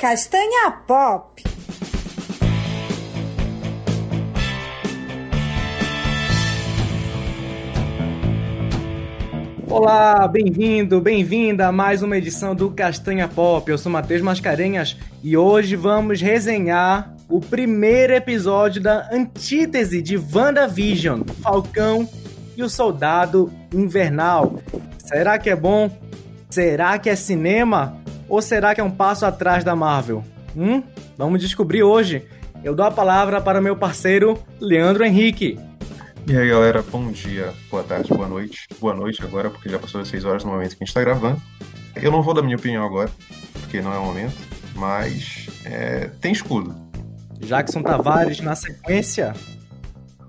Castanha Pop. Olá, bem-vindo, bem-vinda a mais uma edição do Castanha Pop. Eu sou Matheus Mascarenhas e hoje vamos resenhar o primeiro episódio da antítese de WandaVision, Falcão e o Soldado Invernal. Será que é bom? Será que é cinema? Ou será que é um passo atrás da Marvel? Hum? Vamos descobrir hoje. Eu dou a palavra para meu parceiro Leandro Henrique. E aí galera, bom dia, boa tarde, boa noite. Boa noite agora, porque já passou das 6 horas no momento que a gente está gravando. Eu não vou dar minha opinião agora, porque não é o momento, mas é, tem escudo. Jackson Tavares na sequência.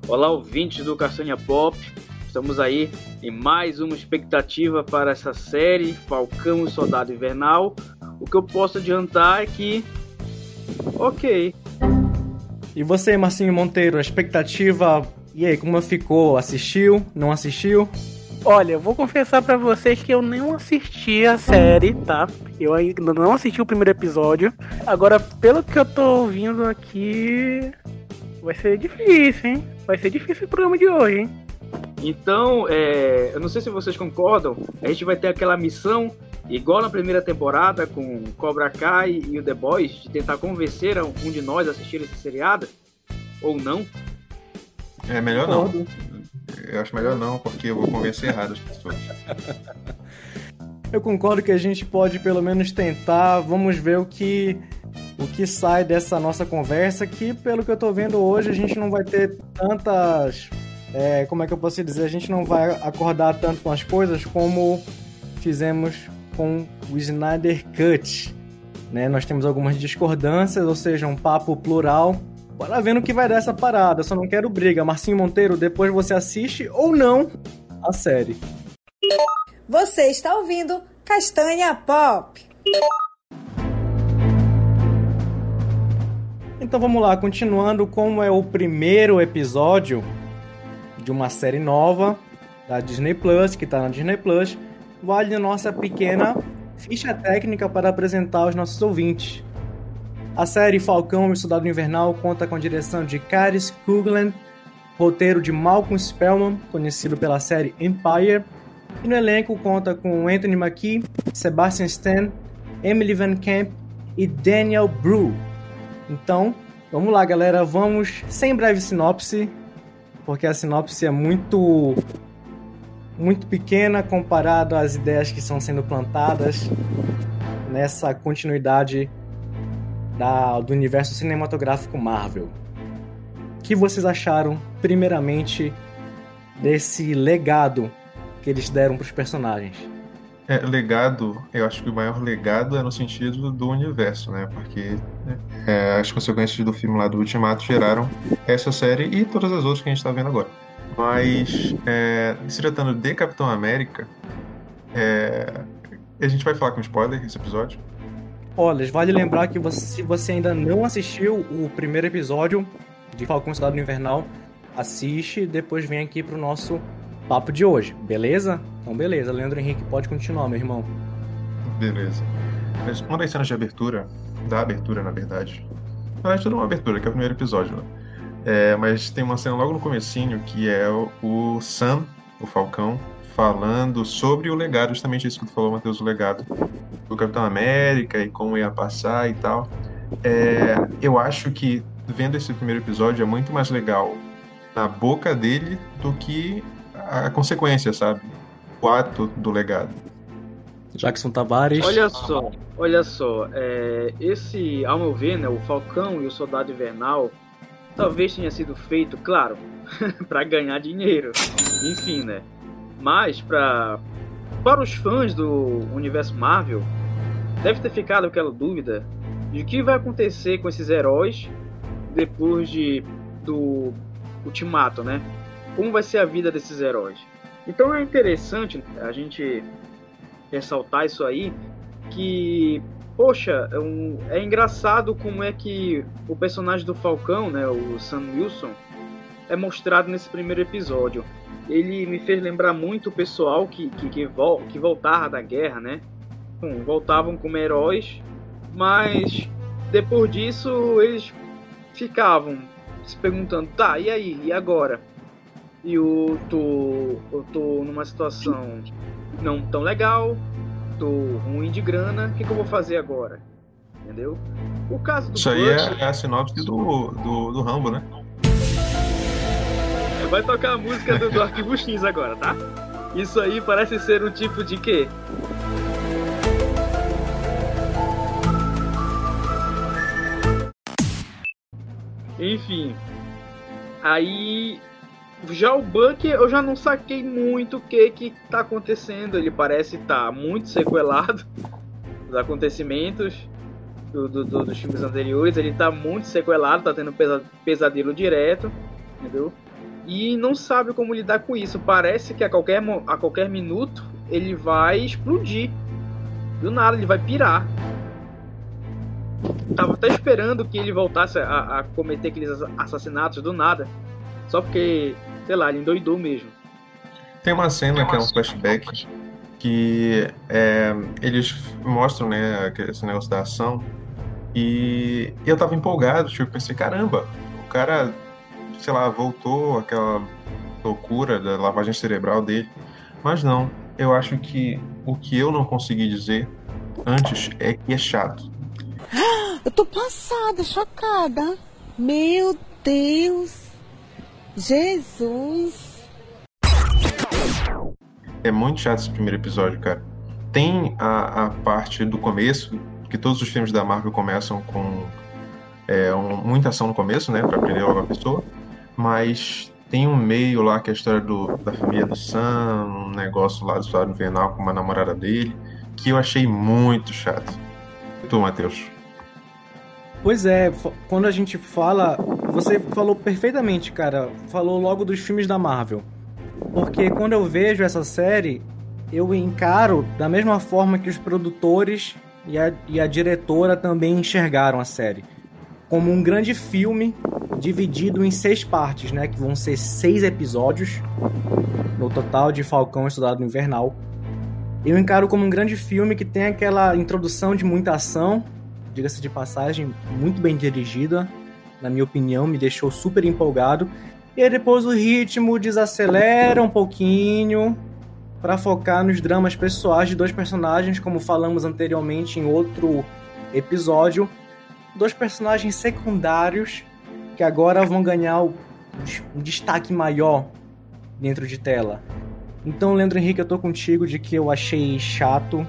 Olá, ouvintes do Castanha Pop. Estamos aí em mais uma expectativa para essa série Falcão e Soldado Invernal. O que eu posso adiantar é que. Ok. E você, Marcinho Monteiro, a expectativa e aí, como ficou? Assistiu? Não assistiu? Olha, eu vou confessar para vocês que eu não assisti a série, tá? Eu ainda não assisti o primeiro episódio. Agora, pelo que eu tô ouvindo aqui, vai ser difícil, hein? Vai ser difícil o programa de hoje, hein? Então, é, eu não sei se vocês concordam, a gente vai ter aquela missão, igual na primeira temporada, com Cobra Kai e o The Boys, de tentar convencer um de nós a assistir esse seriado, ou não. É melhor não. Eu acho melhor não, porque eu vou convencer errado as pessoas. Eu concordo que a gente pode pelo menos tentar. Vamos ver o que o que sai dessa nossa conversa. Que pelo que eu tô vendo hoje a gente não vai ter tantas, é, como é que eu posso dizer? A gente não vai acordar tanto com as coisas como fizemos com o Snyder Cut. Né? Nós temos algumas discordâncias, ou seja, um papo plural Bora ver no que vai dar essa parada. Só não quero briga. Marcinho Monteiro, depois você assiste ou não a série. Você está ouvindo Castanha Pop. Então vamos lá, continuando como é o primeiro episódio de uma série nova da Disney Plus, que está na Disney Plus, vale a nossa pequena ficha técnica para apresentar aos nossos ouvintes. A série Falcão e Soldado Invernal conta com a direção de Caris Kugland, roteiro de Malcolm Spellman, conhecido pela série Empire, e no elenco conta com Anthony Mackie, Sebastian Stan, Emily Van Camp e Daniel Brew. Então, vamos lá, galera, vamos sem breve sinopse, porque a sinopse é muito muito pequena comparado às ideias que estão sendo plantadas nessa continuidade da, do universo cinematográfico Marvel. O que vocês acharam, primeiramente, desse legado que eles deram para os personagens? É, legado, eu acho que o maior legado é no sentido do universo, né? Porque é, as consequências do filme lá do Ultimato geraram essa série e todas as outras que a gente está vendo agora. Mas, é, se tratando de Capitão América, é, a gente vai falar com spoiler esse episódio. Olha, vale lembrar que você, se você ainda não assistiu o primeiro episódio de Falcão Cidade Invernal, assiste depois vem aqui pro nosso papo de hoje, beleza? Então beleza, Leandro Henrique, pode continuar, meu irmão. Beleza. Uma das cenas de abertura, da abertura, na verdade, na verdade, tudo é uma abertura, que é o primeiro episódio, né? É, mas tem uma cena logo no comecinho que é o Sam, o Falcão, falando sobre o legado, justamente isso que tu falou, Matheus, o legado do Capitão América e como ia passar e tal. É, eu acho que vendo esse primeiro episódio é muito mais legal na boca dele do que a consequência, sabe? O ato do legado. Jackson Tavares. Olha só, olha só, é, esse, ao meu ver, né, o Falcão e o Soldado Invernal talvez tenha sido feito, claro, para ganhar dinheiro. Enfim, né? Mas para para os fãs do universo Marvel, deve ter ficado aquela dúvida de o que vai acontecer com esses heróis depois de do Ultimato, né? Como vai ser a vida desses heróis? Então é interessante a gente ressaltar isso aí, que poxa, é, um, é engraçado como é que o personagem do Falcão, né, o Sam Wilson, é mostrado nesse primeiro episódio ele me fez lembrar muito o pessoal que, que, que, vol que voltava da guerra, né? Bom, voltavam como heróis, mas depois disso eles ficavam se perguntando, tá, e aí, e agora? E eu tô, eu tô numa situação não tão legal, tô ruim de grana, o que, que eu vou fazer agora? Entendeu? O caso do Isso aí é, é a sinopse do, do, do Rambo, né? Vai tocar a música do, do Arquivo X agora, tá? Isso aí parece ser um tipo de quê? Enfim. Aí. Já o Buck, eu já não saquei muito o que que tá acontecendo. Ele parece estar tá muito sequelado dos acontecimentos do, do, do, dos filmes anteriores. Ele tá muito sequelado, tá tendo pesadelo direto, entendeu? E não sabe como lidar com isso. Parece que a qualquer, a qualquer minuto ele vai explodir. Do nada, ele vai pirar tava até esperando que ele voltasse a, a, cometer aqueles assassinatos do nada. Só porque, sei lá, ele endoidou mesmo. Tem uma cena que é um flashback que é, eles mostram, né, esse negócio da ação. E eu tava empolgado, tipo, pensei, caramba, o cara, sei lá, voltou aquela loucura da lavagem cerebral dele. Mas não, eu acho que o que eu não consegui dizer antes é que é chato. Eu tô passada, chocada. Meu Deus. Jesus. É muito chato esse primeiro episódio, cara. Tem a, a parte do começo, que todos os filmes da Marvel começam com é, um, muita ação no começo, né? Pra aprender logo a pessoa. Mas tem um meio lá que é a história do, da família do Sam, um negócio lá do Estado Invernal com uma namorada dele, que eu achei muito chato. E tu, Matheus? Pois é, quando a gente fala. Você falou perfeitamente, cara. Falou logo dos filmes da Marvel. Porque quando eu vejo essa série, eu encaro da mesma forma que os produtores e a, e a diretora também enxergaram a série. Como um grande filme dividido em seis partes, né? Que vão ser seis episódios no total de Falcão Estudado Invernal. Eu encaro como um grande filme que tem aquela introdução de muita ação, diga-se de passagem, muito bem dirigida, na minha opinião, me deixou super empolgado. E aí depois o ritmo desacelera um pouquinho para focar nos dramas pessoais de dois personagens, como falamos anteriormente em outro episódio, dois personagens secundários que agora vão ganhar um destaque maior dentro de tela. Então, Leandro Henrique, eu tô contigo de que eu achei chato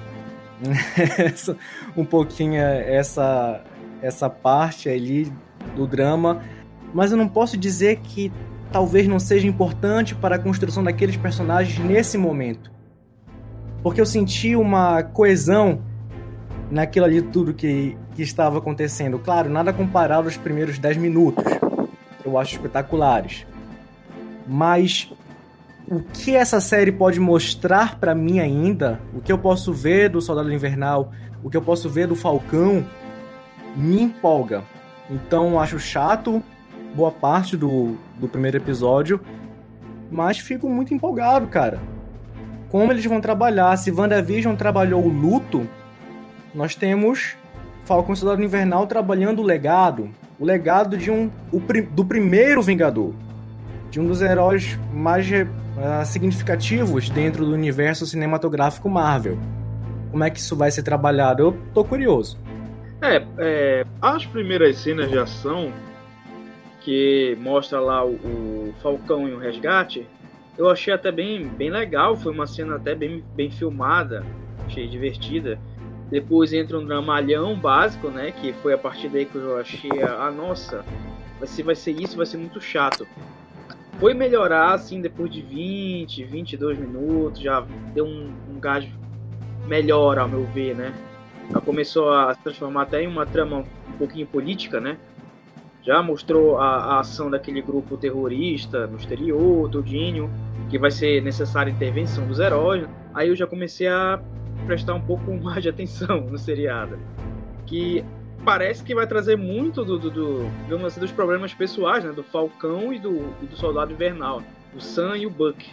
um pouquinho essa, essa parte ali do drama, mas eu não posso dizer que talvez não seja importante para a construção daqueles personagens nesse momento. Porque eu senti uma coesão naquilo ali tudo que, que estava acontecendo. Claro, nada comparado aos primeiros 10 minutos. Eu acho espetaculares. Mas o que essa série pode mostrar para mim ainda, o que eu posso ver do Soldado Invernal, o que eu posso ver do Falcão, me empolga. Então acho chato boa parte do, do primeiro episódio, mas fico muito empolgado, cara. Como eles vão trabalhar, se WandaVision trabalhou o luto, nós temos Falcão Soldado Invernal trabalhando o legado, o legado de um o, do primeiro Vingador, de um dos heróis mais uh, significativos dentro do universo cinematográfico Marvel. Como é que isso vai ser trabalhado? Eu tô curioso. É, é as primeiras cenas de ação que mostra lá o, o, Falcão e o Resgate, eu achei até bem, bem legal. Foi uma cena até bem, bem filmada, achei divertida. Depois entra um dramalhão básico, né? Que foi a partir daí que eu achei, ah, nossa, vai ser, vai ser isso, vai ser muito chato foi melhorar assim depois de 20, 22 minutos, já deu um, um gás melhor ao meu ver, né? Já começou a se transformar até em uma trama um pouquinho política, né? Já mostrou a, a ação daquele grupo terrorista no exterior, tudinho, que vai ser necessária a intervenção dos heróis. Aí eu já comecei a prestar um pouco mais de atenção no seriado. Que parece que vai trazer muito do, do, do digamos assim, dos problemas pessoais, né? Do Falcão e do, do Soldado Invernal, o Sam e o Buck.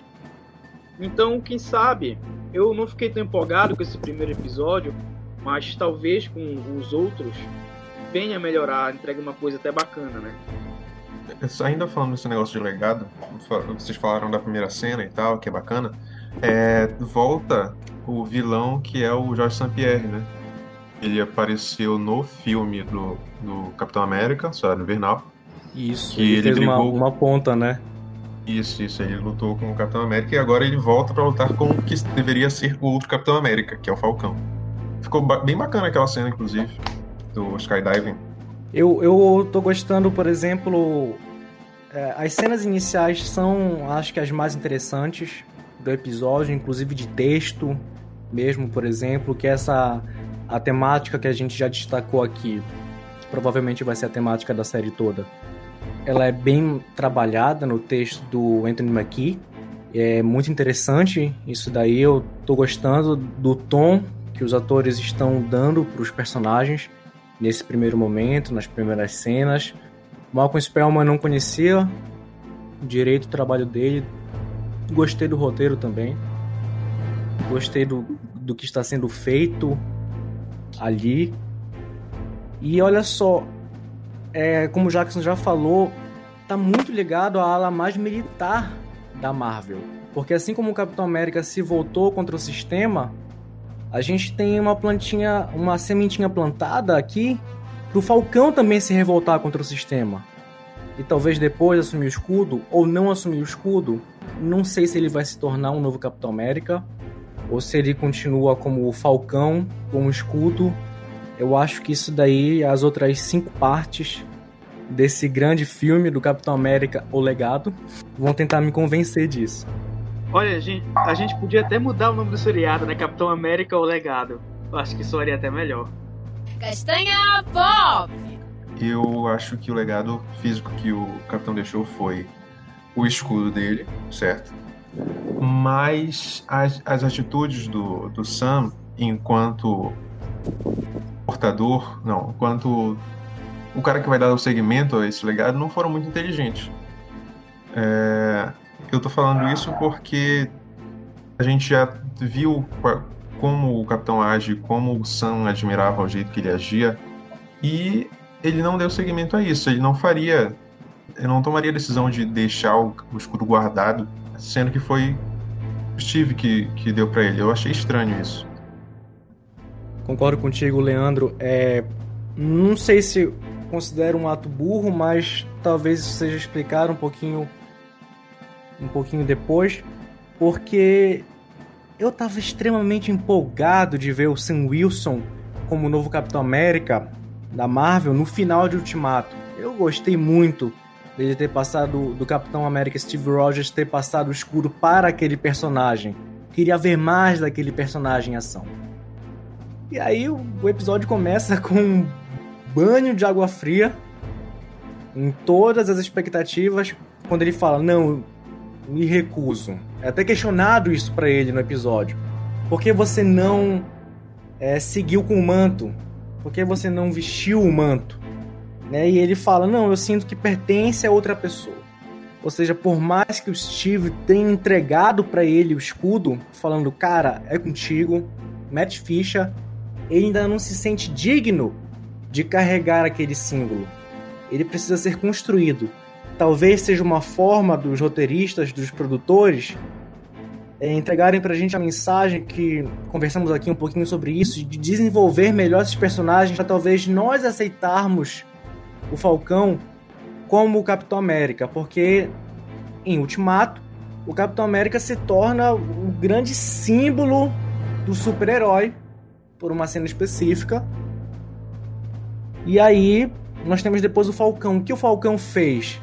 Então, quem sabe, eu não fiquei tão empolgado com esse primeiro episódio, mas talvez com os outros bem a melhorar, entrega uma coisa até bacana, né? Ainda falando desse negócio de legado, vocês falaram da primeira cena e tal, que é bacana. É, volta o vilão que é o Jorge St. Pierre, né? Ele apareceu no filme do, do Capitão América, Soldado Invernal. Isso, Que ele, ele fez uma, brigou- uma ponta, né? Isso, isso. Ele lutou com o Capitão América e agora ele volta pra lutar com o que deveria ser o outro Capitão América, que é o Falcão. Ficou ba- bem bacana aquela cena, inclusive, do skydiving. Eu, eu tô gostando, por exemplo, é, as cenas iniciais são, acho que as mais interessantes do episódio, inclusive de texto mesmo, por exemplo, que é essa a temática que a gente já destacou aqui, que provavelmente vai ser a temática da série toda. Ela é bem trabalhada no texto do Anthony McKee. É muito interessante isso daí. Eu tô gostando do tom que os atores estão dando para os personagens nesse primeiro momento, nas primeiras cenas. Malcolm Spellman não conhecia direito o trabalho dele. Gostei do roteiro também. Gostei do, do que está sendo feito ali. E olha só, é, como o Jackson já falou, tá muito ligado à ala mais militar da Marvel. Porque assim como o Capitão América se voltou contra o sistema, a gente tem uma plantinha, uma sementinha plantada aqui pro Falcão também se revoltar contra o sistema. E talvez depois assumir o escudo, ou não assumir o escudo. Não sei se ele vai se tornar um novo Capitão América, ou se ele continua como o Falcão, com o escudo. Eu acho que isso daí, as outras cinco partes desse grande filme do Capitão América, O Legado, vão tentar me convencer disso. Olha, a gente, a gente podia até mudar o nome do seriado, né? Capitão América ou Legado. Eu acho que soaria até melhor. Castanha Pop! Eu acho que o legado físico que o Capitão deixou foi o escudo dele, certo? Mas as, as atitudes do, do Sam enquanto portador, não, enquanto o cara que vai dar o segmento a esse legado não foram muito inteligentes. É, eu tô falando isso porque a gente já viu como o Capitão age, como o Sam admirava o jeito que ele agia, e ele não deu seguimento a isso. Ele não faria. Ele não tomaria a decisão de deixar o, o escudo guardado, sendo que foi Steve que, que deu pra ele. Eu achei estranho isso. Concordo contigo, Leandro. É, não sei se considero um ato burro, mas talvez isso seja explicado um pouquinho um pouquinho depois, porque eu tava extremamente empolgado de ver o Sam Wilson como novo Capitão América da Marvel no final de Ultimato. Eu gostei muito dele ter passado do Capitão América Steve Rogers ter passado o escudo para aquele personagem. Queria ver mais daquele personagem em ação. E aí o episódio começa com um banho de água fria em todas as expectativas quando ele fala: "Não, me recuso". É até questionado isso pra ele no episódio. Por que você não é, seguiu com o manto? Por que você não vestiu o manto? Né? E ele fala: "Não, eu sinto que pertence a outra pessoa". Ou seja, por mais que o Steve tenha entregado pra ele o escudo, falando: "Cara, é contigo", mete ficha, ele ainda não se sente digno de carregar aquele símbolo. Ele precisa ser construído. Talvez seja uma forma dos roteiristas, dos produtores, é, entregarem pra gente a mensagem que conversamos aqui um pouquinho sobre isso, de desenvolver melhor esses personagens para talvez nós aceitarmos o Falcão como o Capitão América, porque em Ultimato o Capitão América se torna o grande símbolo do super-herói por uma cena específica. E aí nós temos depois o Falcão. O que o Falcão fez?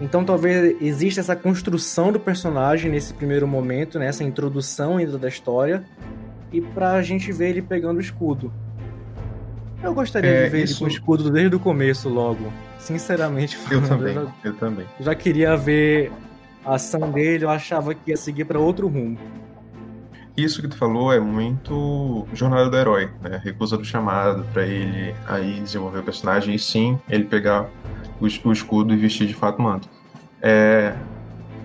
Então talvez exista essa construção do personagem nesse primeiro momento, nessa introdução ainda da história, e pra gente ver ele pegando o escudo. Eu gostaria É, de ver isso- ele com o escudo desde o começo logo. Sinceramente Eu falando. também, Eu já, eu também. já queria ver a ação dele, eu achava que ia seguir pra outro rumo. Isso que tu falou é muito jornada do herói, né? Recusa do chamado pra ele aí desenvolver o personagem e sim ele pegar o, o escudo e vestir de fato o manto. É,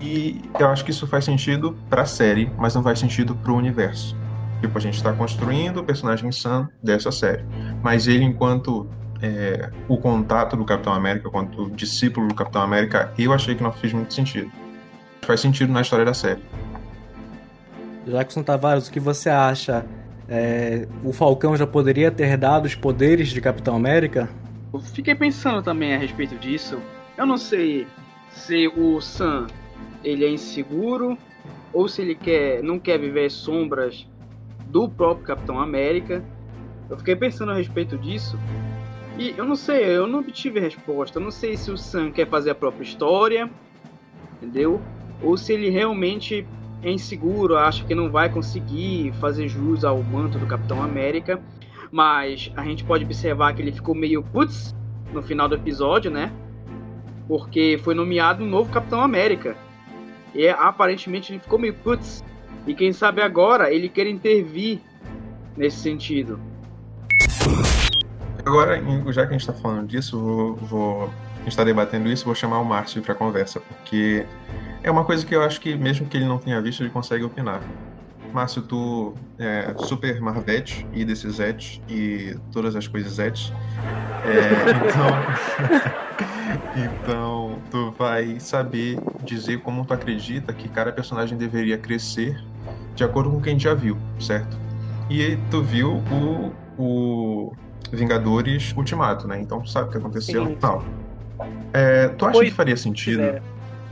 e eu acho que isso faz sentido pra série, mas não faz sentido pro universo. Tipo, a gente tá construindo o personagem Sam dessa série, mas ele enquanto é, o contato do Capitão América quanto discípulo do Capitão América, eu achei que não fez muito sentido. Faz sentido na história da série. Jackson Tavares, o que você acha? É, o Falcão já poderia ter dado os poderes de Capitão América? Eu fiquei pensando também a respeito disso. Eu não sei se o Sam ele é inseguro ou se ele quer não quer viver sombras do próprio Capitão América. Eu fiquei pensando a respeito disso e eu não sei, eu não obtive resposta. Eu não sei se o Sam quer fazer a própria história, entendeu? Ou se ele realmente é inseguro, acha que não vai conseguir fazer jus ao manto do Capitão América. Mas a gente pode observar que ele ficou meio putz no final do episódio, né? Porque foi nomeado um novo Capitão América. E aparentemente ele ficou meio putz. E quem sabe agora ele quer intervir nesse sentido. Agora, já que a gente está falando disso, vou, vou, está debatendo isso, vou chamar o Márcio para conversa, porque é uma coisa que eu acho que, mesmo que ele não tenha visto, ele consegue opinar. Márcio, tu é super Marvete e desses Zet e todas as coisas Zet. É, então, então, tu vai saber dizer como tu acredita que cada personagem deveria crescer de acordo com quem já viu, certo? E tu viu o, o Vingadores Ultimato, né? Então tu sabe o que aconteceu e tal. É, tu acha que faria sentido é.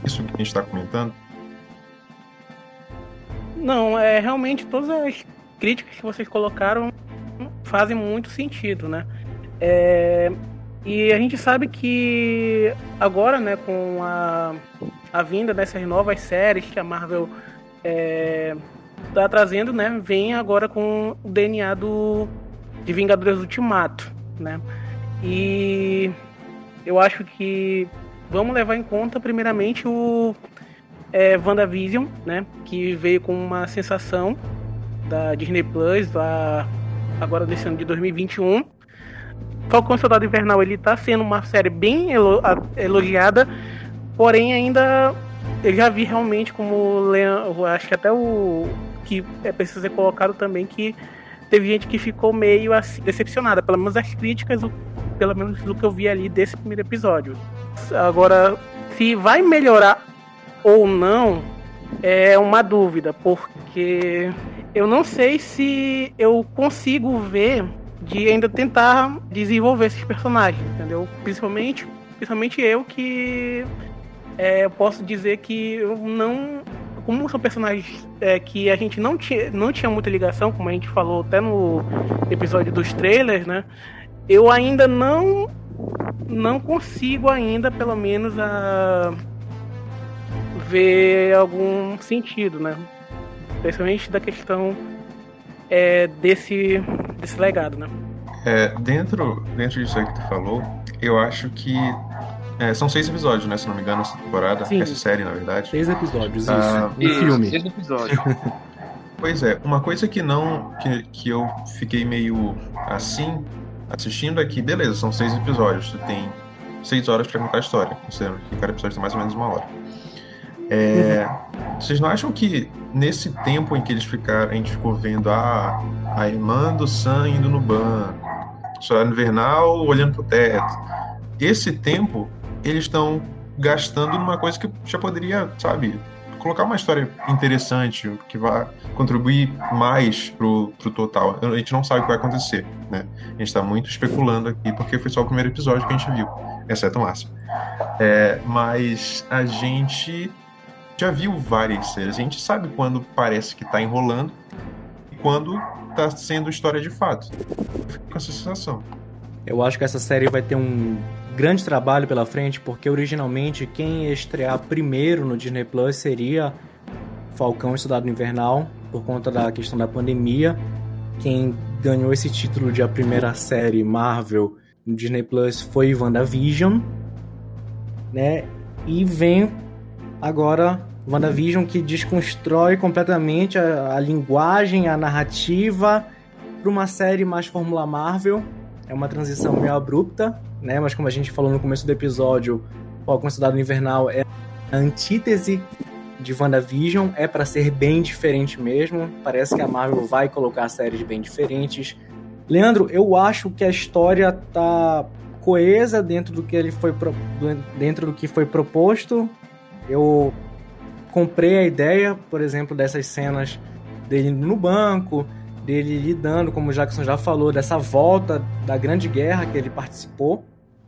isso que a gente está comentando? Não, é realmente todas as críticas que vocês colocaram fazem muito sentido, né? É, e a gente sabe que agora, né, com a, a vinda dessas novas séries que a Marvel é, tá trazendo, né, vem agora com o DNA do de Vingadores Ultimato, né? E eu acho que vamos levar em conta primeiramente o é, WandaVision, né? Que veio com uma sensação da Disney Plus, da, agora desse ano de 2021. Falcão Soldado Invernal ele tá sendo uma série bem elo, elogiada, porém ainda eu já vi realmente como eu acho que até o que é preciso ser colocado também que teve gente que ficou meio assim, decepcionada, pelo menos as críticas, pelo menos do que eu vi ali desse primeiro episódio. Agora, se vai melhorar ou não, é uma dúvida, porque eu não sei se eu consigo ver de ainda tentar desenvolver esses personagens, entendeu? Principalmente, principalmente eu que é, eu posso dizer que eu não como são personagens é, que a gente não tinha, não tinha muita ligação, como a gente falou até no episódio dos trailers, né? Eu ainda não não consigo ainda, pelo menos, a ver algum sentido, né? Principalmente da questão é, desse, desse legado, né? É, dentro, dentro disso aí que tu falou, eu acho que é, são seis episódios, né? Se não me engano, essa temporada. Sim. Essa série, na verdade. Seis episódios, ah, isso. Um filme. Seis episódios. pois é, uma coisa que não. Que, que eu fiquei meio assim, assistindo é beleza, são seis episódios. Tu tem seis horas pra contar a história, considerando que cada episódio tem mais ou menos uma hora. É. Vocês não acham que nesse tempo em que eles ficaram, a gente ficou vendo a, a irmã do Sam indo no banco, Soldado Invernal olhando pro teto, esse tempo eles estão gastando numa coisa que já poderia, sabe, colocar uma história interessante, que vai contribuir mais pro, pro total. A gente não sabe o que vai acontecer, né? A gente está muito especulando aqui, porque foi só o primeiro episódio que a gente viu, exceto o Márcio. É, mas a gente já viu várias séries, a gente sabe quando parece que está enrolando e quando está sendo história de fato. Fico com essa sensação. Eu acho que essa série vai ter um grande trabalho pela frente, porque originalmente quem ia estrear primeiro no Disney Plus seria Falcão e Soldado Invernal, por conta da questão da pandemia. Quem ganhou esse título de a primeira série Marvel no Disney Plus foi WandaVision, né? E vem agora WandaVision que desconstrói completamente a, a linguagem, a narrativa para uma série mais Fórmula Marvel. É uma transição meio abrupta, né? Mas como a gente falou no começo do episódio, Falcão Cidade Invernal é a antítese de WandaVision, é para ser bem diferente mesmo. Parece que a Marvel vai colocar séries bem diferentes. Leandro, eu acho que a história tá coesa dentro do que ele foi pro- dentro do que foi proposto. Eu comprei a ideia, por exemplo, dessas cenas dele no banco, dele lidando, como o Jackson já falou, dessa volta da Grande Guerra que ele participou.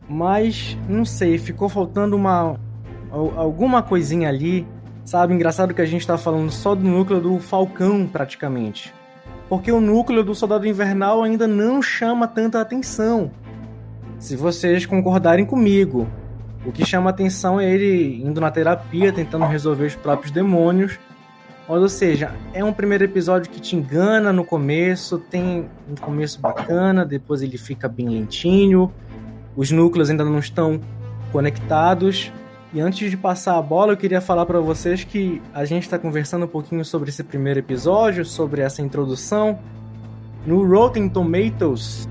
Mas não sei, ficou faltando uma al- alguma coisinha ali, sabe? Engraçado que a gente tá falando só do núcleo do Falcão praticamente. Porque o núcleo do Soldado Invernal ainda não chama tanta atenção. Se vocês concordarem comigo, o que chama atenção é ele indo na terapia, tentando resolver os próprios demônios. Ou seja, é um primeiro episódio que te engana no começo, tem um começo bacana, depois ele fica bem lentinho, os núcleos ainda não estão conectados. E antes de passar a bola, eu queria falar para vocês que a gente está conversando um pouquinho sobre esse primeiro episódio, sobre essa introdução. No Rotten Tomatoes,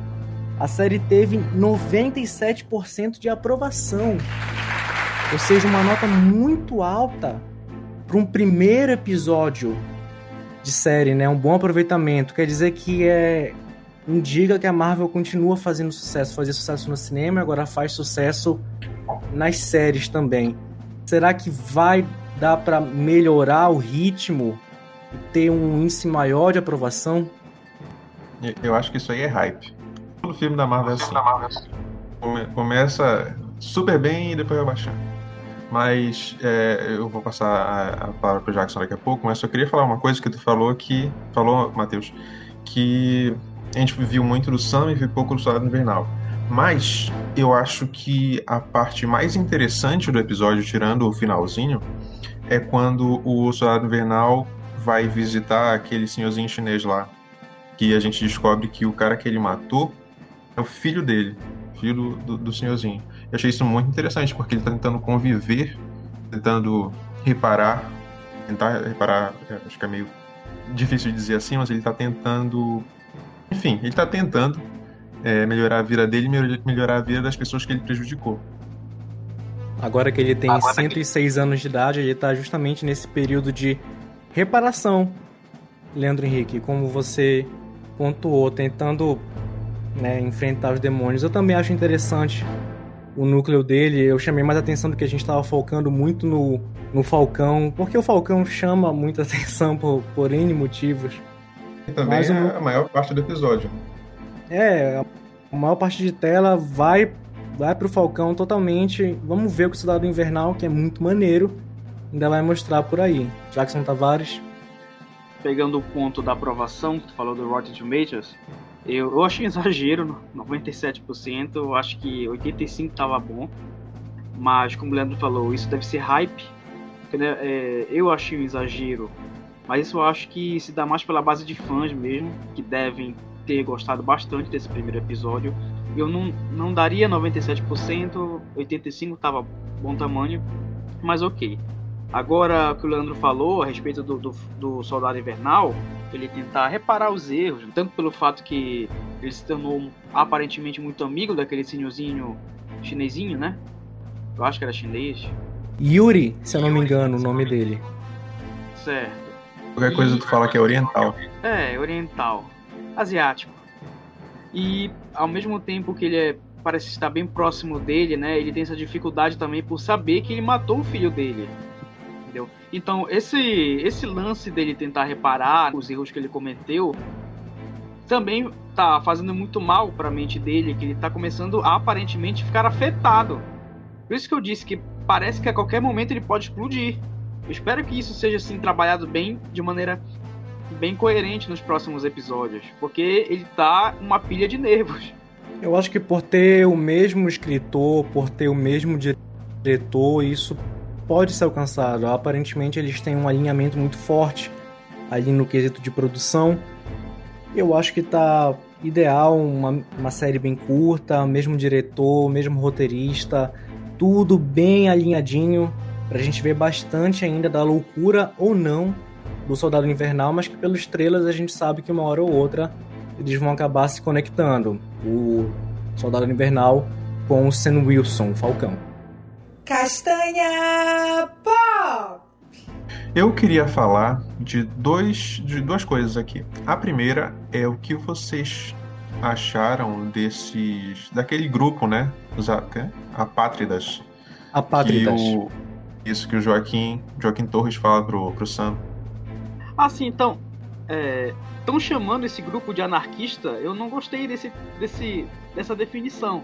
a série teve 97% de aprovação. Ou seja, uma nota muito alta para um primeiro episódio de série, né? Um bom aproveitamento. Quer dizer que é indica que a Marvel continua fazendo sucesso, fazia sucesso no cinema, e agora faz sucesso nas séries também. Será que vai dar para melhorar o ritmo e ter um índice maior de aprovação? Eu acho que isso aí é hype. Todo filme da Marvel é assim. Come- Começa super bem e depois vai baixar. Mas é, eu vou passar a, a palavra pro Jackson daqui a pouco, mas só queria falar uma coisa que tu falou que. Falou, Matheus, que a gente viu muito do Sam e viu pouco do Soldado Invernal. Mas eu acho que a parte mais interessante do episódio, tirando o finalzinho, é quando o Soldado Invernal vai visitar aquele senhorzinho chinês lá. Que a gente descobre que o cara que ele matou é o filho dele, filho do, do, senhorzinho. Eu achei isso muito interessante, porque ele tá tentando conviver, tentando reparar, tentar reparar, é, acho que é meio difícil de dizer assim, mas ele tá tentando, enfim, ele tá tentando é, melhorar a vida dele e melhor- melhorar a vida das pessoas que ele prejudicou. Agora que ele tem Agora que- 106 anos de idade, ele está justamente nesse período de reparação. Leandro Henrique, como você pontuou, tentando né, enfrentar os demônios. Eu também acho interessante o núcleo dele. Eu chamei mais atenção do que a gente estava focando muito no, no Falcão, porque o Falcão chama muita atenção por, por N motivos. E também Mas o é meu- a maior parte do episódio. É, a maior parte de tela vai vai pro Falcão totalmente. Vamos ver o que o Soldado Invernal, que é muito maneiro, ainda vai mostrar por aí. Jackson Tavares. Pegando o ponto da aprovação, que tu falou do Rotten Tomatoes, eu, eu achei exagero, 97%, eu acho que 85% tava bom. Mas, como o Leandro falou, isso deve ser hype. né, é, eu achei um exagero, mas isso eu acho que se dá mais pela base de fãs mesmo, que devem ter gostado bastante desse primeiro episódio. Eu não, não daria 97%, 85% tava bom tamanho, mas ok. Agora, o que o Leandro falou a respeito do, do, do Soldado Invernal, ele tentar reparar os erros, tanto pelo fato que ele se tornou aparentemente muito amigo daquele senhorzinho chinesinho, né? Eu acho que era chinês. Yuri, se eu não me engano, o nome dele. Certo. Qualquer coisa tu fala que é oriental. É, oriental. Asiático. E ao mesmo tempo que ele é- parece estar bem próximo dele, né? Ele tem essa dificuldade também por saber que ele matou o filho dele. Então, esse, esse lance dele tentar reparar os erros que ele cometeu também tá fazendo muito mal para a mente dele, que ele tá começando a aparentemente ficar afetado. Por isso que eu disse que parece que a qualquer momento ele pode explodir. Eu espero que isso seja assim trabalhado bem de maneira bem coerente nos próximos episódios, porque ele tá uma pilha de nervos. Eu acho que por ter o mesmo escritor, por ter o mesmo diretor, isso pode ser alcançado. Aparentemente eles têm um alinhamento muito forte ali no quesito de produção. Eu acho que tá ideal, uma, uma série bem curta, mesmo diretor, mesmo roteirista, tudo bem alinhadinho, pra gente ver bastante ainda da loucura ou não do Soldado Invernal, mas que pelas estrelas a gente sabe que uma hora ou outra eles vão acabar se conectando. O Soldado Invernal com o Sam Wilson, o Falcão. Castanha Pop! Eu queria falar de, dois, de duas coisas aqui. A primeira é o que vocês acharam desses. daquele grupo, né? os apátridas. Apátridas. Que o, isso que o Joaquim, Joaquim Torres fala pro, pro Sam. Ah, sim, então. Estão chamando esse grupo de anarquista. Eu não gostei desse, desse, dessa definição.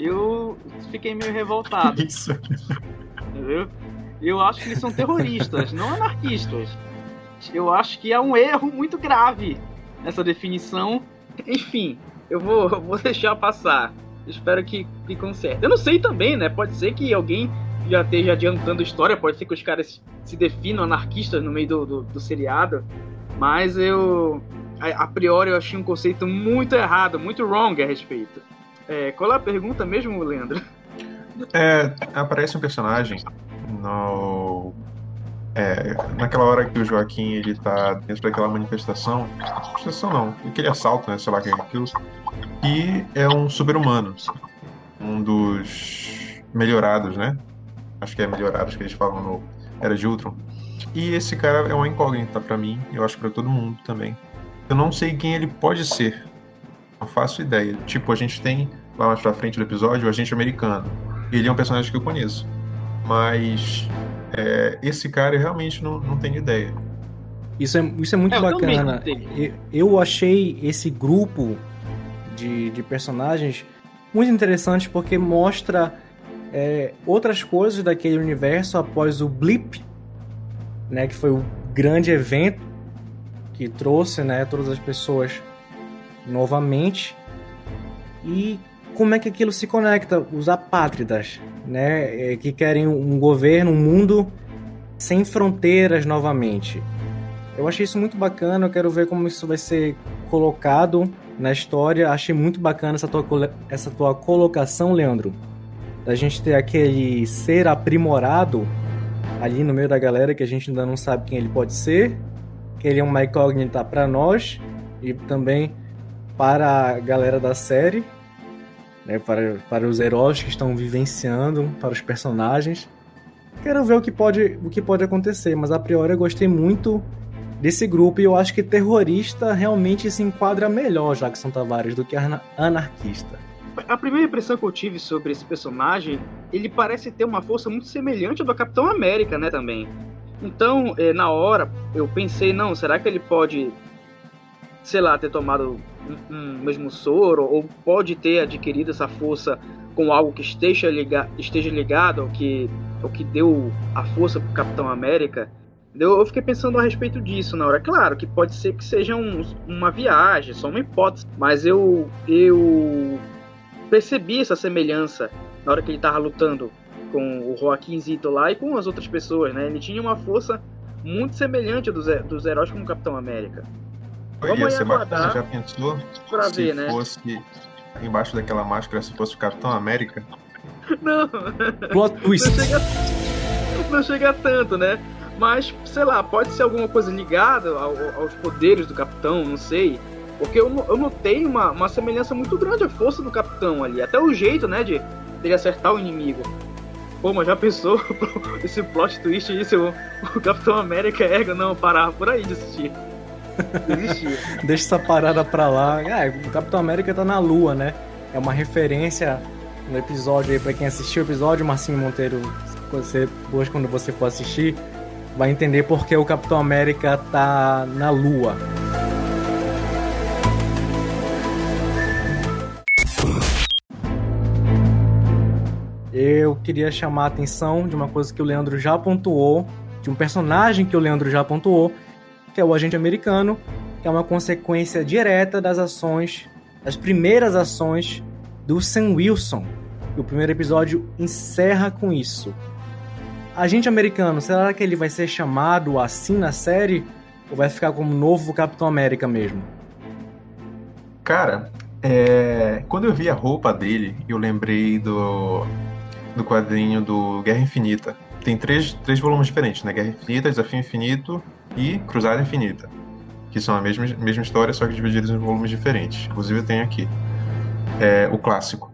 Eu fiquei meio revoltado, Isso. entendeu? Eu acho que eles são terroristas, não anarquistas. Eu acho que é um erro muito grave essa definição. Enfim, eu vou, vou deixar passar. Espero que, que conserte. Eu não sei também, né? Pode ser que alguém já esteja adiantando a história, pode ser que os caras se definam anarquistas no meio do, do, do seriado. Mas eu. A, a priori eu achei um conceito muito errado, muito wrong a respeito. É, qual é a pergunta mesmo, Leandro? É, aparece um personagem no. É, naquela hora que o Joaquim ele tá dentro daquela manifestação. Manifestação não, aquele assalto, né? Sei lá que é aquilo. E é um super-humano. Um dos melhorados, né? Acho que é melhorados que eles falam no Era de Ultron. E esse cara é uma incógnita pra mim, eu acho pra todo mundo também. Eu não sei quem ele pode ser. Não faço ideia. Tipo, a gente tem lá mais pra frente do episódio o agente americano. Ele é um personagem que eu conheço. Mas é, esse cara eu realmente não, não tenho ideia. Isso é, isso é muito É, eu bacana. Eu, eu achei esse grupo de, de personagens muito interessante porque mostra é, outras coisas daquele universo após o Blip, né, que foi o grande evento que trouxe né, todas as pessoas novamente. E como é que aquilo se conecta? Os apátridas, né, é, que querem um governo, um mundo sem fronteiras novamente. Eu achei isso muito bacana, eu quero ver como isso vai ser colocado na história. Achei muito bacana essa tua, essa tua colocação, Leandro. Da gente ter aquele ser aprimorado ali no meio da galera que a gente ainda não sabe quem ele pode ser. Que ele é uma incógnita para nós e também para a galera da série, né, para, para os heróis que estão vivenciando, para os personagens. Quero ver o que pode, o que pode acontecer, mas a priori eu gostei muito desse grupo e eu acho que terrorista realmente se enquadra melhor Jackson Tavares do que ana- anarquista. A primeira impressão que eu tive sobre esse personagem, ele parece ter uma força muito semelhante ao do Capitão América, né, também. Então, eh, na hora, eu pensei, não, será que ele pode, sei lá, ter tomado um, mesmo soro, ou pode ter adquirido essa força com algo que esteja, liga, esteja ligado ao que, ao que deu a força pro Capitão América? Eu, fiquei pensando a respeito disso na hora. Claro que pode ser que seja um- uma viagem, só uma hipótese, mas eu, eu percebi essa semelhança na hora que ele tava lutando com o Joaquim Zito lá e com as outras pessoas, né? Ele tinha uma força muito semelhante dos, dos heróis como o Capitão América. Vamos Ia ser bacana, já pensou? Pra se ver, né? fosse embaixo daquela máscara, se fosse o Capitão América. Não, Plot não twist. chega, não chega tanto, né? Mas, sei lá, pode ser alguma coisa ligada ao- aos poderes do Capitão, não sei. Porque eu, eu notei uma, uma semelhança muito grande à força do Capitão ali. Até o jeito, né, de dele acertar o inimigo. Pô, mas já pensou esse plot twist aí, se o, o Capitão América erga? Não, parar por aí de assistir. Desistir. Deixa essa parada pra lá. Ah, o Capitão América tá na lua, né? É uma referência no episódio aí, pra quem assistiu o episódio, Marcinho Monteiro, você, hoje quando você for assistir, vai entender porque o Capitão América tá na lua. Eu queria chamar a atenção de uma coisa que o Leandro já pontuou, de um personagem que o Leandro já pontuou, que é o agente americano, que é uma consequência direta das ações, das primeiras ações do Sam Wilson. E o primeiro episódio encerra com isso. Agente americano, será que ele vai ser chamado assim na série? Ou vai ficar como novo Capitão América mesmo? Cara, é, quando eu vi a roupa dele, eu lembrei do, do quadrinho do Guerra Infinita. Tem três, três volumes diferentes, né? Guerra Infinita, Desafio Infinito e Cruzada Infinita. Que são a mesma, mesma história, só que divididos em volumes diferentes. Inclusive tenho aqui. É, o clássico.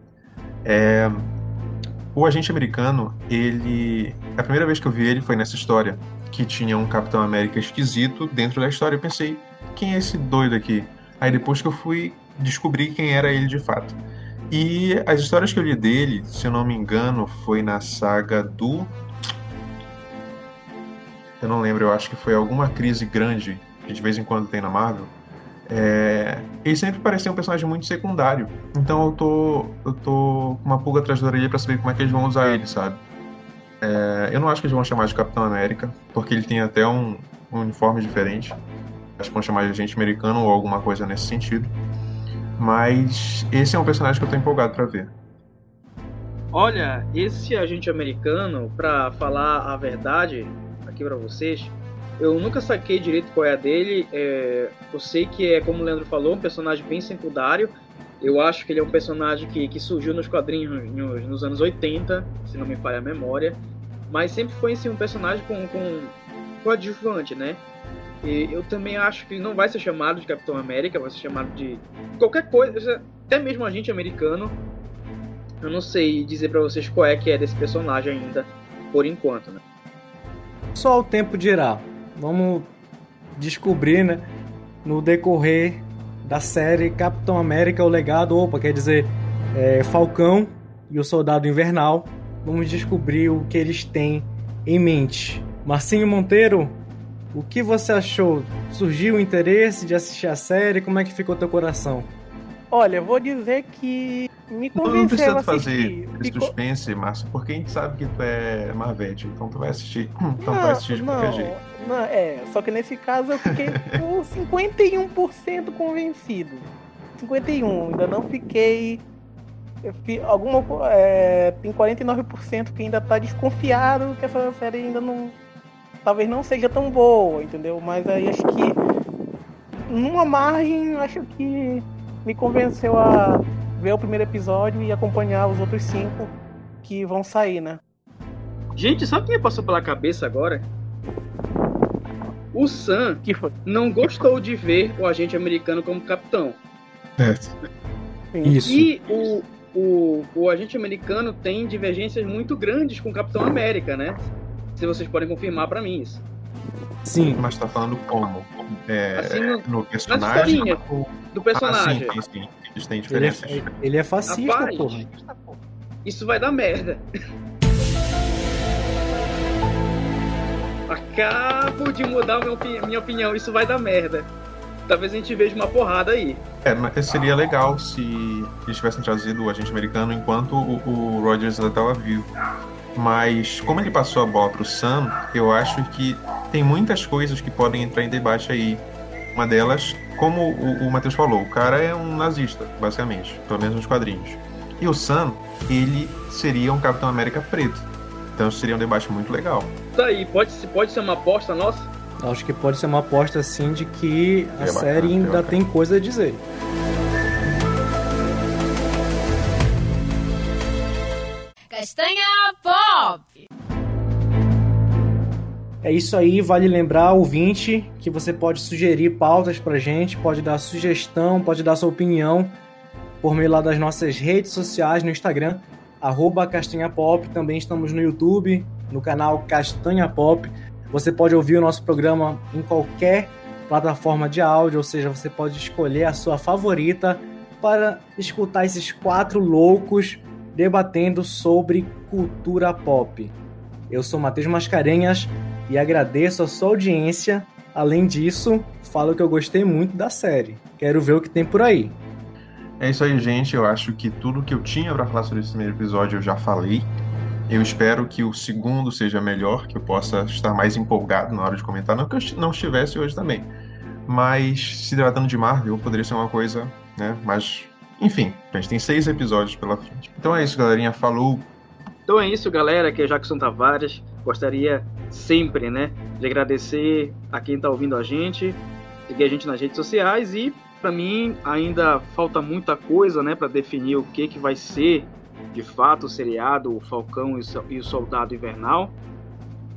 É, o agente americano, ele. A primeira vez que eu vi ele foi nessa história. Que tinha um Capitão América esquisito dentro da história. Eu pensei, quem é esse doido aqui? Aí depois que eu fui descobrir quem era ele de fato. E as histórias que eu li dele, se eu não me engano, foi na saga do. Eu não lembro, eu acho que foi alguma crise grande que de vez em quando tem na Marvel. É... Ele sempre parecia um personagem muito secundário. Então eu tô, eu tô com uma pulga atrás da orelha pra saber como é que eles vão usar ele, sabe? É... Eu não acho que eles vão chamar de Capitão América, porque ele tem até um, um uniforme diferente. Acho que vão chamar de agente americano ou alguma coisa nesse sentido. Mas esse é um personagem que eu tô empolgado pra ver. Olha, esse agente americano, pra falar a verdade aqui pra vocês, eu nunca saquei direito qual é a dele. É, eu sei que é, como o Leandro falou, um personagem bem secundário. Eu acho que ele é um personagem que, que surgiu nos quadrinhos nos, nos anos 80, se não me falha a memória. Mas sempre foi assim, um personagem com, com coadjuvante, né? E eu também acho que não vai ser chamado de Capitão América, vai ser chamado de qualquer coisa, até mesmo agente americano. Eu não sei dizer para vocês qual é que é desse personagem ainda, por enquanto, né? Só o tempo dirá. Vamos descobrir, né? No decorrer da série Capitão América, o legado, opa, quer dizer, é, Falcão e o Soldado Invernal. Vamos descobrir o que eles têm em mente. Marcinho Monteiro, o que você achou? Surgiu o interesse de assistir a série? Como é que ficou teu coração? Olha, vou dizer que me Não, convenceu não precisa a tu fazer Ficou- suspense, Márcio, porque a gente sabe que tu é Marvete, então tu vai assistir. Então tu vai assistir de qualquer jeito. não, é, só que nesse caso eu fiquei com 51% convencido. 51, ainda não fiquei. fi- alguma, é, tem 49% que ainda tá desconfiado que essa série ainda não. Talvez não seja tão boa, entendeu? Mas aí acho que. Numa margem, acho que me convenceu a ver o primeiro episódio e acompanhar os outros cinco que vão sair, né? Gente, sabe o que me passou pela cabeça agora? O Sam Que foi. não gostou de ver o agente americano como capitão. É. Isso. E o, o, o agente americano tem divergências muito grandes com o Capitão América, né? Se vocês podem confirmar pra mim isso. Sim. Mas tá falando como? É, Assim, no- no personagem? ou- Do Ah, personagem. sim, sim, sim. Eles têm Ele diferenças. é, ele é fascista, Rapaz, porra. Isso vai dar merda. Acabo de mudar minha opinião. Isso vai dar merda. Talvez a gente veja uma porrada aí. É, mas seria legal se eles tivessem trazido o agente americano enquanto o, o Rogers ainda estava vivo. Mas como ele passou a bola pro Sam, eu acho que tem muitas coisas que podem entrar em debate aí. Uma delas, como o, o Matheus falou, o cara é um nazista, basicamente, pelo menos nos quadrinhos. E o Sam, ele seria um Capitão América preto. Então seria um debate muito legal. Tá aí, pode, pode ser uma aposta nossa? Acho que pode ser uma aposta assim de que a É bacana, série é ainda bacana. tem coisa a dizer. É isso aí, vale lembrar, ouvinte, que você pode sugerir pautas pra gente, pode dar sugestão, pode dar sua opinião por meio lá das nossas redes sociais, no Instagram, arroba Castanha Pop, também estamos no YouTube, no canal Castanha Pop. Você pode ouvir o nosso programa em qualquer plataforma de áudio, ou seja, você pode escolher a sua favorita para escutar esses quatro loucos debatendo sobre cultura pop. Eu sou Matheus Mascarenhas e agradeço a sua audiência. Além disso, falo que eu gostei muito da série. Quero ver o que tem por aí. É isso aí, gente. Eu acho que tudo que eu tinha pra falar sobre esse primeiro episódio eu já falei. Eu espero que o segundo seja melhor, que eu possa estar mais empolgado na hora de comentar. Não que eu não estivesse hoje também. Mas se tratando de Marvel, poderia ser uma coisa, né? Mas, enfim, a gente tem seis episódios pela frente. Então é isso, galerinha. Falou. Então é isso, galera. Aqui é Jackson Tavares. Gostaria sempre, né, de agradecer a quem tá ouvindo a gente, seguir a gente nas redes sociais e, para mim, ainda falta muita coisa, né, para definir o que que vai ser de fato o seriado, o Falcão e o Sol- o Soldado Invernal.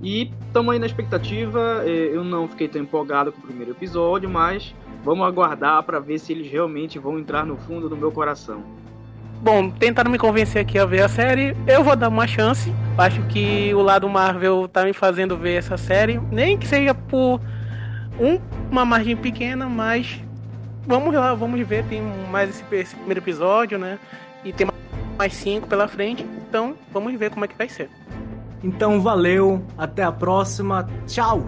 E estamos aí na expectativa. eh, Eu não fiquei tão empolgado com o primeiro episódio, mas vamos aguardar para ver se eles realmente vão entrar no fundo do meu coração. Bom, tentaram me convencer aqui a ver a série. Eu vou dar uma chance. Acho que o lado Marvel tá me fazendo ver essa série. Nem que seja por um- uma margem pequena, mas vamos lá, vamos ver. Tem mais esse, esse primeiro episódio, né? E tem mais cinco pela frente. Então, vamos ver como é que vai ser. Então valeu, até a próxima. Tchau!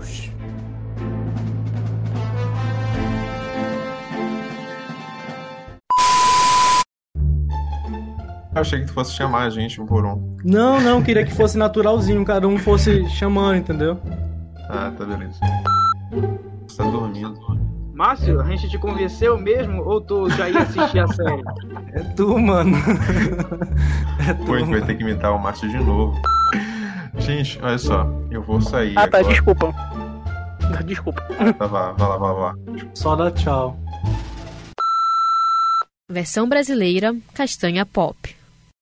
Eu achei que tu fosse chamar a gente um por um. Não, não, queria que fosse naturalzinho, cada um fosse chamando, entendeu? Ah, tá beleza. Você tá dormindo. Márcio, a gente te convenceu mesmo ou tu já ia assistir a série? É tu, mano. É Pô, a gente tu. vai ter que imitar o Márcio de novo. Gente, olha só, eu vou sair Ah, tá, agora. desculpa. Desculpa. Tá, vá, vá lá, vá lá. Só dá tchau. Versão brasileira Castanha Pop.